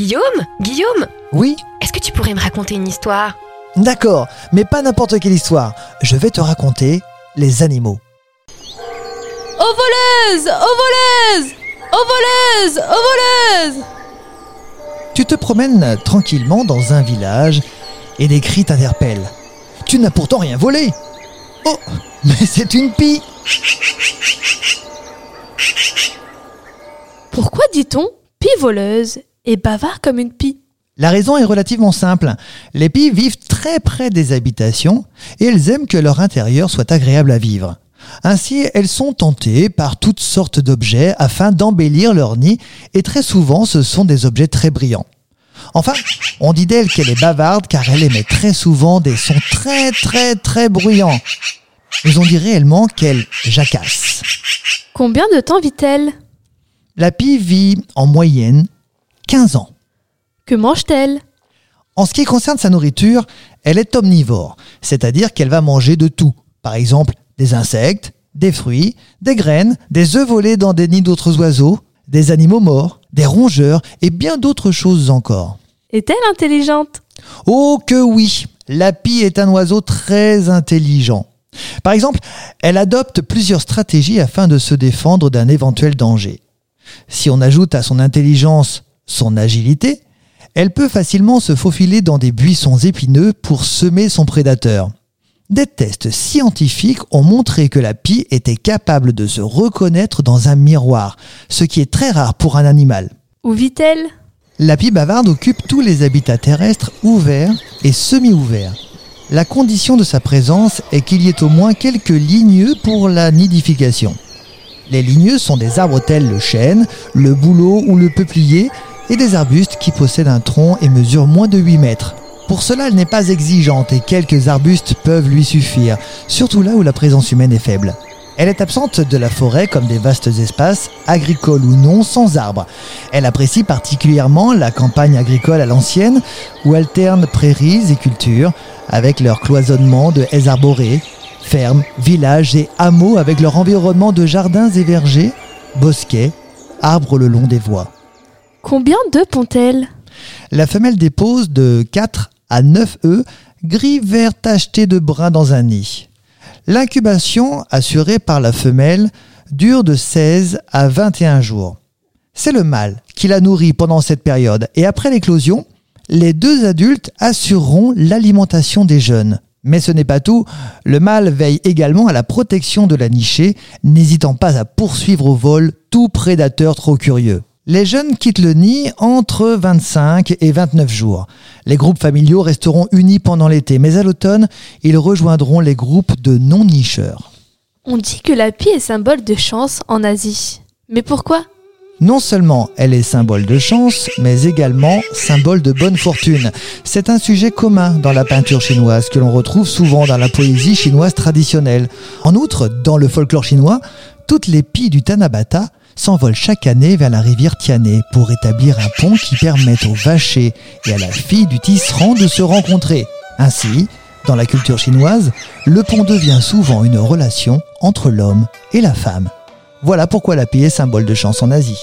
Guillaume Guillaume Oui Est-ce que tu pourrais me raconter une histoire? D'accord, mais pas n'importe quelle histoire. Je vais te raconter les animaux. Aux voleuses Aux voleuses Aux voleuses Aux voleuses Tu te promènes tranquillement dans un village et des cris t'interpellent. Tu n'as pourtant rien volé. Oh, mais c'est une pie. Pourquoi dit-on pie voleuse? Et bavard comme une pie La raison est relativement simple. Les pies vivent très près des habitations et elles aiment que leur intérieur soit agréable à vivre. Ainsi, elles sont tentées par toutes sortes d'objets afin d'embellir leur nid et très souvent ce sont des objets très brillants. Enfin, on dit d'elle qu'elle est bavarde car elle émet très souvent des sons très très très bruyants. Mais on dit réellement qu'elle jacasse. Combien de temps vit-elle? La pie vit en moyenne 15 ans. Que mange-t-elle? En ce qui concerne sa nourriture, elle est omnivore, c'est-à-dire qu'elle va manger de tout. Par exemple, des insectes, des fruits, des graines, des œufs volés dans des nids d'autres oiseaux, des animaux morts, des rongeurs et bien d'autres choses encore. Est-elle intelligente? Oh que oui La pie est un oiseau très intelligent. Par exemple, elle adopte plusieurs stratégies afin de se défendre d'un éventuel danger. Si on ajoute à son intelligence son agilité, elle peut facilement se faufiler dans des buissons épineux pour semer son prédateur. Des tests scientifiques ont montré que la pie était capable de se reconnaître dans un miroir, ce qui est très rare pour un animal. Où vit-elle? La pie bavarde occupe tous les habitats terrestres ouverts et semi-ouverts. La condition de sa présence est qu'il y ait au moins quelques ligneux pour la nidification. Les ligneux sont des arbres tels le chêne, le bouleau ou le peuplier et des arbustes qui possèdent un tronc et mesurent moins de 8 mètres. Pour cela, elle n'est pas exigeante et quelques arbustes peuvent lui suffire, surtout là où la présence humaine est faible. Elle est absente de la forêt comme des vastes espaces, agricoles ou non, sans arbres. Elle apprécie particulièrement la campagne agricole à l'ancienne, où alternent prairies et cultures, avec leur cloisonnement de haies arborées, fermes, villages et hameaux avec leur environnement de jardins et vergers, bosquets, arbres le long des voies. Combien d'œufs pond-elle La femelle dépose de 4 à 9 œufs gris vert tachetés de brun dans un nid. L'incubation assurée par la femelle dure de 16 à 21 jours. C'est le mâle qui la nourrit pendant cette période et après l'éclosion, les deux adultes assureront l'alimentation des jeunes. Mais ce n'est pas tout, le mâle veille également à la protection de la nichée, n'hésitant pas à poursuivre au vol tout prédateur trop curieux. Les jeunes quittent le nid entre 25 et 29 jours. Les groupes familiaux resteront unis pendant l'été, mais à l'automne, ils rejoindront les groupes de non-nicheurs. On dit que la pie est symbole de chance en Asie. Mais pourquoi? Non seulement elle est symbole de chance, mais également symbole de bonne fortune. C'est un sujet commun dans la peinture chinoise que l'on retrouve souvent dans la poésie chinoise traditionnelle. En outre, dans le folklore chinois, toutes les pies du Tanabata s'envolent chaque année vers la rivière Tiané pour établir un pont qui permette au vacher et à la fille du tisserand de se rencontrer. Ainsi, dans la culture chinoise, le pont devient souvent une relation entre l'homme et la femme. Voilà pourquoi la pie est symbole de chance en Asie.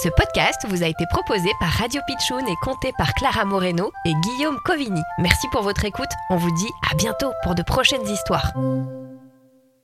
Ce podcast vous a été proposé par Radio Pitchoun et compté par Clara Moreno et Guillaume Covini. Merci pour votre écoute. On vous dit à bientôt pour de prochaines histoires.